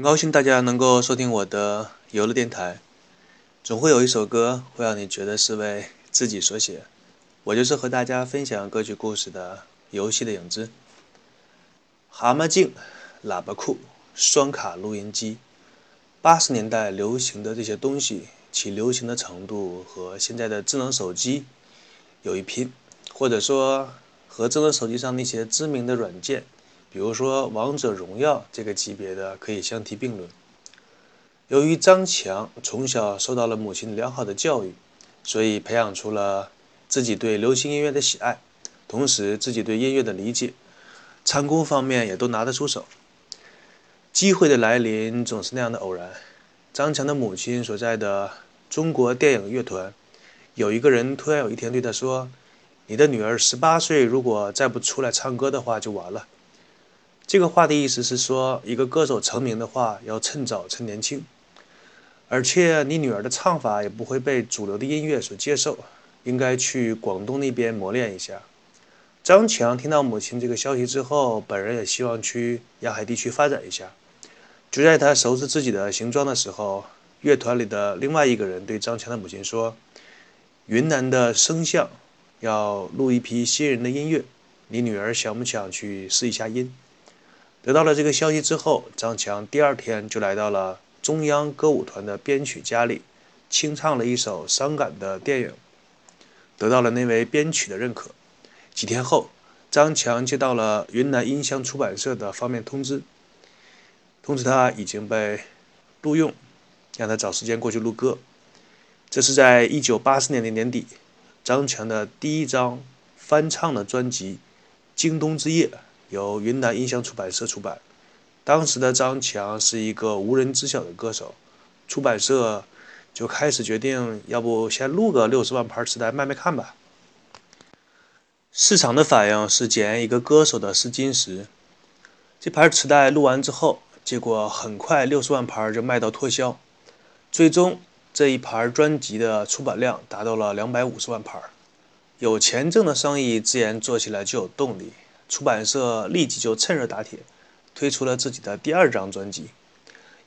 很高兴大家能够收听我的游乐电台。总会有一首歌会让你觉得是为自己所写，我就是和大家分享歌曲故事的游戏的影子。蛤蟆镜、喇叭裤、双卡录音机，八十年代流行的这些东西，其流行的程度和现在的智能手机有一拼，或者说和智能手机上那些知名的软件。比如说《王者荣耀》这个级别的可以相提并论。由于张强从小受到了母亲良好的教育，所以培养出了自己对流行音乐的喜爱，同时自己对音乐的理解，唱功方面也都拿得出手。机会的来临总是那样的偶然。张强的母亲所在的中国电影乐团，有一个人突然有一天对他说：“你的女儿十八岁，如果再不出来唱歌的话，就完了。”这个话的意思是说，一个歌手成名的话，要趁早趁年轻，而且你女儿的唱法也不会被主流的音乐所接受，应该去广东那边磨练一下。张强听到母亲这个消息之后，本人也希望去沿海地区发展一下。就在他收拾自己的行装的时候，乐团里的另外一个人对张强的母亲说：“云南的声像要录一批新人的音乐，你女儿想不想去试一下音？”得到了这个消息之后，张强第二天就来到了中央歌舞团的编曲家里，清唱了一首伤感的电影，得到了那位编曲的认可。几天后，张强接到了云南音像出版社的方面通知，通知他已经被录用，让他找时间过去录歌。这是在一九八四年的年底，张强的第一张翻唱的专辑《京东之夜》。由云南音像出版社出版。当时的张强是一个无人知晓的歌手，出版社就开始决定，要不先录个六十万盘磁带卖卖看吧。市场的反应是检验一个歌手的试金石。这盘磁带录完之后，结果很快六十万盘就卖到脱销。最终这一盘专辑的出版量达到了两百五十万盘。有钱挣的生意，自然做起来就有动力。出版社立即就趁热打铁，推出了自己的第二张专辑。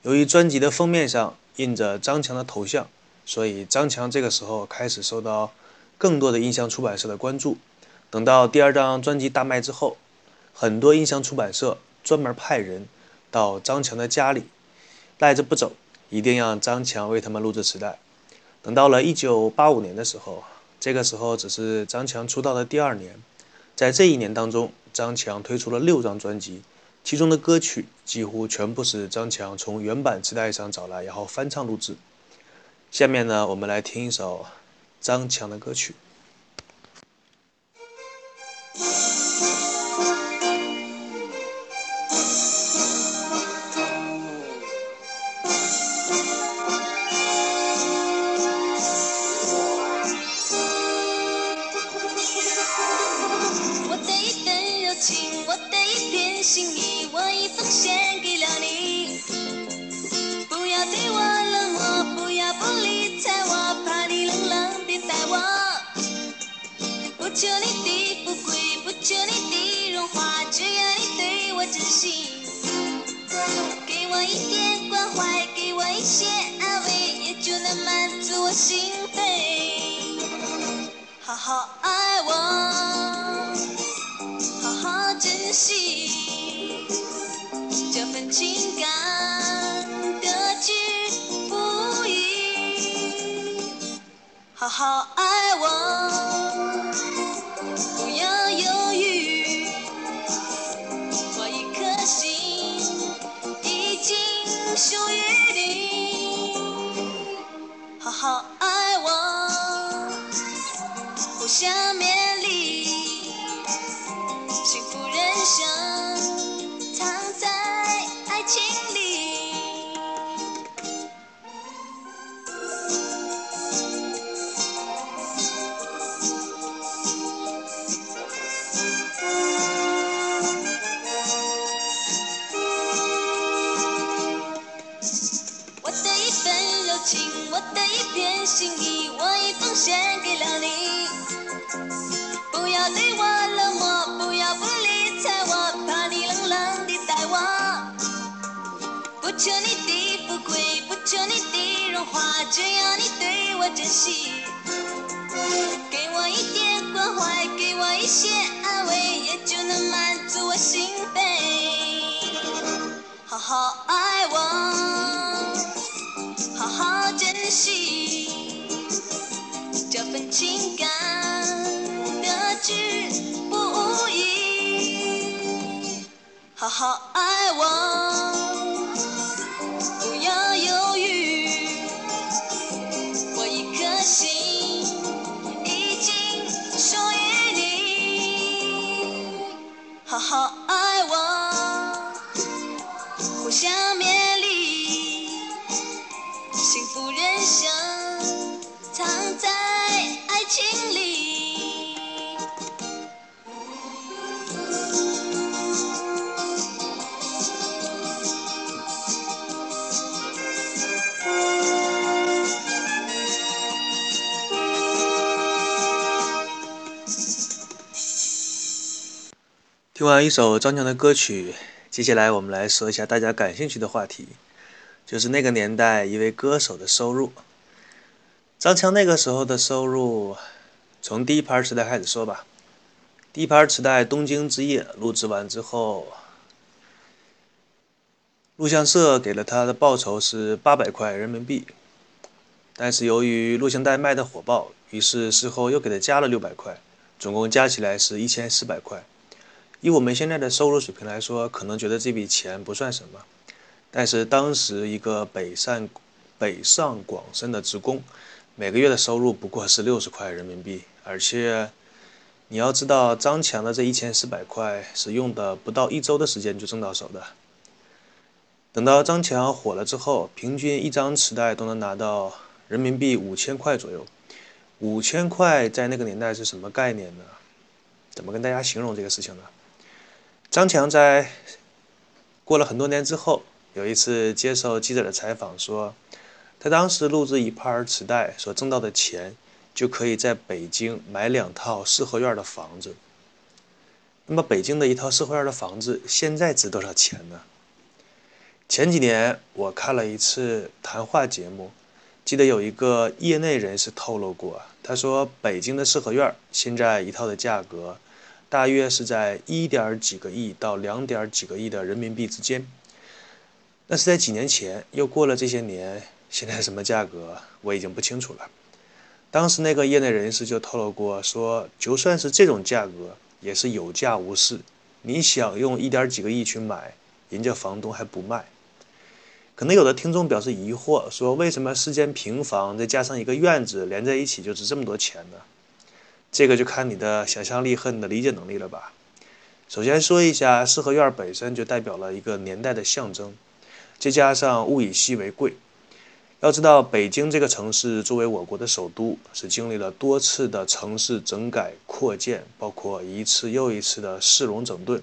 由于专辑的封面上印着张强的头像，所以张强这个时候开始受到更多的音像出版社的关注。等到第二张专辑大卖之后，很多音像出版社专门派人到张强的家里，赖着不走，一定让张强为他们录制磁带。等到了1985年的时候，这个时候只是张强出道的第二年，在这一年当中。张强推出了六张专辑，其中的歌曲几乎全部是张强从原版磁带上找来，然后翻唱录制。下面呢，我们来听一首张强的歌曲。情，我的一片心意，我已奉献给了你。不要对我冷漠，不要不理睬我，怕你冷冷对待我。不求你的富贵，不求你的荣华，只要你对我真心。给我一点关怀，给我一些安慰，也就能满足我心扉。好好爱我。好求你的富贵，不求你的荣华，只要你对我珍惜。给我一点关怀，给我一些安慰，也就能满足我心扉。好好爱我，好好珍惜这份情感，得之不易。好好爱我，听完一首张强的歌曲，接下来我们来说一下大家感兴趣的话题，就是那个年代一位歌手的收入。张强那个时候的收入，从第一盘磁带开始说吧。第一盘磁带《东京之夜》录制完之后，录像社给了他的报酬是八百块人民币，但是由于录像带卖的火爆，于是事后又给他加了六百块，总共加起来是一千四百块。以我们现在的收入水平来说，可能觉得这笔钱不算什么，但是当时一个北上北上广深的职工，每个月的收入不过是六十块人民币，而且你要知道，张强的这一千四百块是用的不到一周的时间就挣到手的。等到张强火了之后，平均一张磁带都能拿到人民币五千块左右。五千块在那个年代是什么概念呢？怎么跟大家形容这个事情呢？张强在过了很多年之后，有一次接受记者的采访说，他当时录制一盘磁带所挣到的钱，就可以在北京买两套四合院的房子。那么北京的一套四合院的房子现在值多少钱呢？前几年我看了一次谈话节目，记得有一个业内人士透露过，他说北京的四合院现在一套的价格。大约是在一点几个亿到两点几个亿的人民币之间。那是在几年前，又过了这些年，现在什么价格我已经不清楚了。当时那个业内人士就透露过，说就算是这种价格，也是有价无市。你想用一点几个亿去买，人家房东还不卖。可能有的听众表示疑惑，说为什么四间平房再加上一个院子连在一起就值这么多钱呢？这个就看你的想象力和你的理解能力了吧。首先说一下，四合院本身就代表了一个年代的象征，再加上物以稀为贵。要知道，北京这个城市作为我国的首都，是经历了多次的城市整改扩建，包括一次又一次的市容整顿，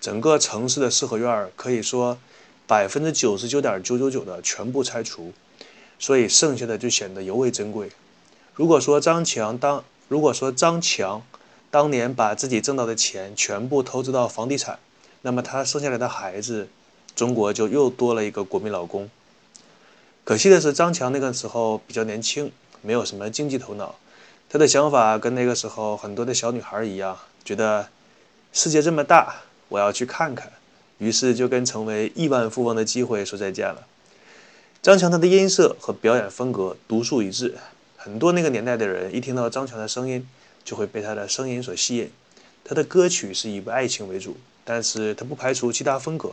整个城市的四合院可以说百分之九十九点九九九的全部拆除，所以剩下的就显得尤为珍贵。如果说张强当如果说张强当年把自己挣到的钱全部投资到房地产，那么他生下来的孩子，中国就又多了一个国民老公。可惜的是，张强那个时候比较年轻，没有什么经济头脑，他的想法跟那个时候很多的小女孩一样，觉得世界这么大，我要去看看，于是就跟成为亿万富翁的机会说再见了。张强他的音色和表演风格独树一帜。很多那个年代的人一听到张强的声音，就会被他的声音所吸引。他的歌曲是以爱情为主，但是他不排除其他风格。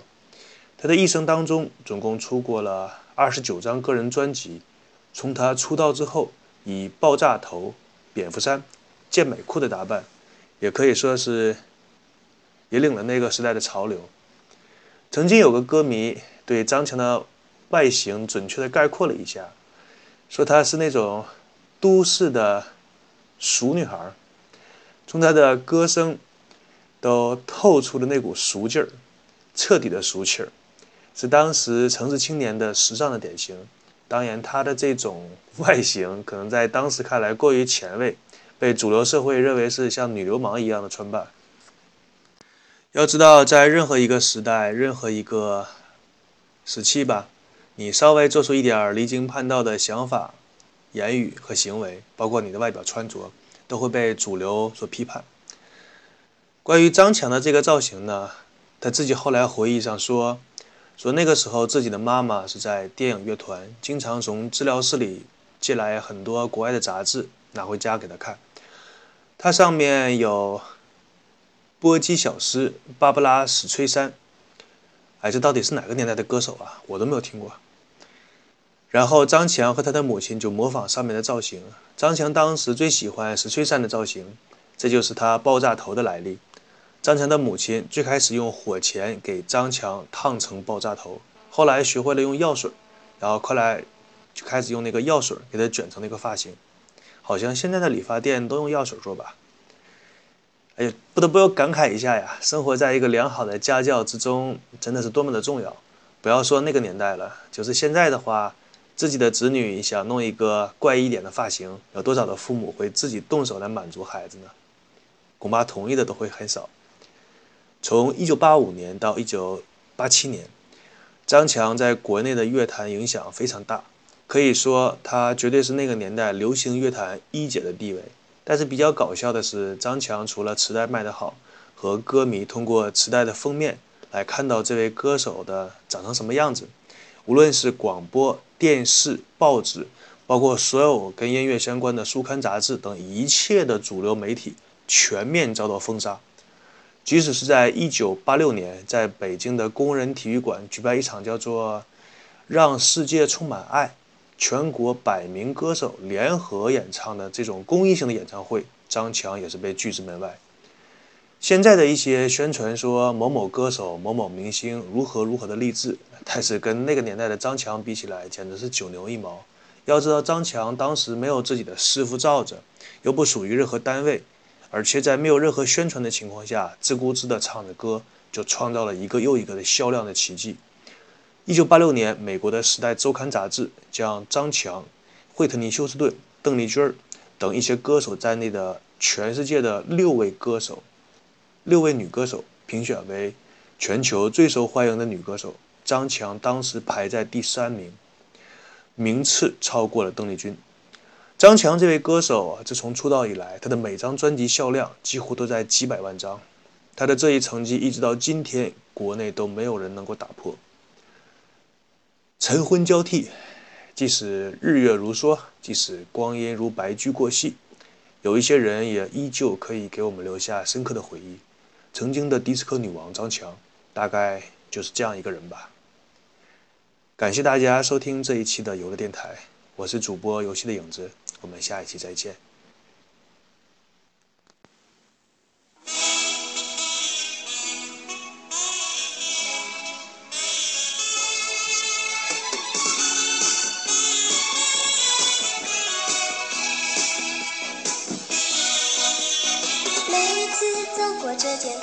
他的一生当中总共出过了二十九张个人专辑。从他出道之后，以爆炸头、蝙蝠衫、健美裤的打扮，也可以说是引领了那个时代的潮流。曾经有个歌迷对张强的外形准确的概括了一下，说他是那种。都市的俗女孩，从她的歌声都透出了那股俗劲儿，彻底的俗气儿，是当时城市青年的时尚的典型。当然，她的这种外形可能在当时看来过于前卫，被主流社会认为是像女流氓一样的穿扮。要知道，在任何一个时代、任何一个时期吧，你稍微做出一点离经叛道的想法、言语和行为，包括你的外表穿着，都会被主流所批判。关于张强的这个造型呢，他自己后来回忆上说，说那个时候自己的妈妈是在电影乐团，经常从治疗室里借来很多国外的杂志拿回家给他看，它上面有波姬小诗、芭芭拉史翠珊。哎，这到底是哪个年代的歌手啊？我都没有听过。然后张强和他的母亲就模仿上面的造型。张强当时最喜欢石翠山的造型，这就是他爆炸头的来历。张强的母亲最开始用火钳给张强烫成爆炸头，后来学会了用药水，然后后来就开始用那个药水给他卷成那个发型。好像现在的理发店都用药水做吧。哎呀，不得不要感慨一下呀！生活在一个良好的家教之中，真的是多么的重要。不要说那个年代了，就是现在的话，自己的子女想弄一个怪异一点的发型，有多少的父母会自己动手来满足孩子呢？恐怕同意的都会很少。从1985年到1987年，张强在国内的乐坛影响非常大，可以说他绝对是那个年代流行乐坛一姐的地位。但是比较搞笑的是，张强除了磁带卖得好，和歌迷通过磁带的封面来看到这位歌手的长成什么样子，无论是广播电视、报纸，包括所有跟音乐相关的书刊杂志等一切的主流媒体，全面遭到封杀。即使是在1986年，在北京的工人体育馆举办一场叫做“让世界充满爱”。全国百名歌手联合演唱的这种公益性的演唱会，张强也是被拒之门外。现在的一些宣传说某某歌手、某某明星如何如何的励志，但是跟那个年代的张强比起来，简直是九牛一毛。要知道，张强当时没有自己的师傅罩着，又不属于任何单位，而且在没有任何宣传的情况下，自顾自地唱着歌，就创造了一个又一个的销量的奇迹。一九八六年，美国的《时代周刊》杂志将张强、惠特尼·休斯顿、邓丽君儿等一些歌手在内的全世界的六位歌手、六位女歌手评选为全球最受欢迎的女歌手。张强当时排在第三名，名次超过了邓丽君。张强这位歌手啊，自从出道以来，他的每张专辑销量几乎都在几百万张。他的这一成绩一直到今天，国内都没有人能够打破。晨昏交替，即使日月如梭，即使光阴如白驹过隙，有一些人也依旧可以给我们留下深刻的回忆。曾经的迪斯科女王张强，大概就是这样一个人吧。感谢大家收听这一期的游乐电台，我是主播游戏的影子，我们下一期再见。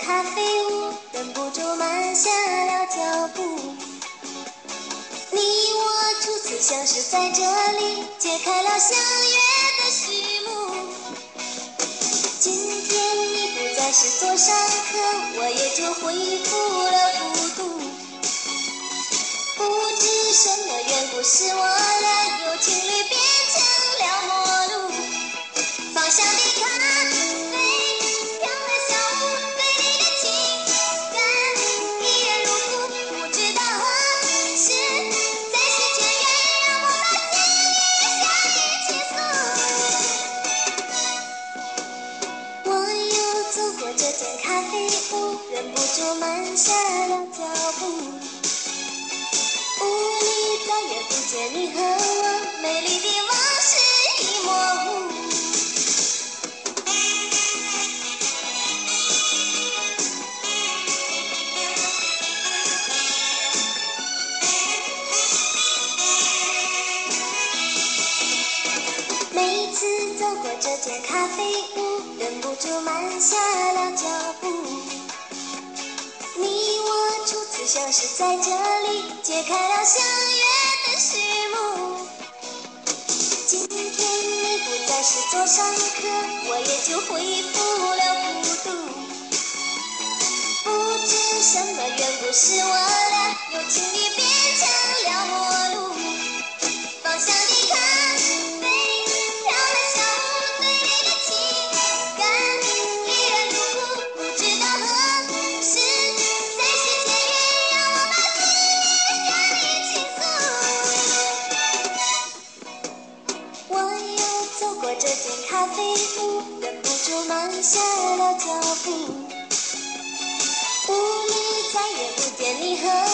咖啡屋，忍不住慢下了脚步。你我初次相识在这里，揭开了相约的序幕。今天你不再是座上客，我也就恢复了孤独。不知什么缘故，使我俩由情侣变成了陌路。芳香的咖忍不住慢。下了脚步，屋里再也不见你和我，美丽的往事已模糊。每次走过这间咖啡屋，忍不住慢下了脚步。就像是在这里揭开了相约的序幕。今天你不再是座上客我也就恢复了孤独。不知什么缘故使我俩由情侣变成了陌路。放下你脚步。屋里再也不见你和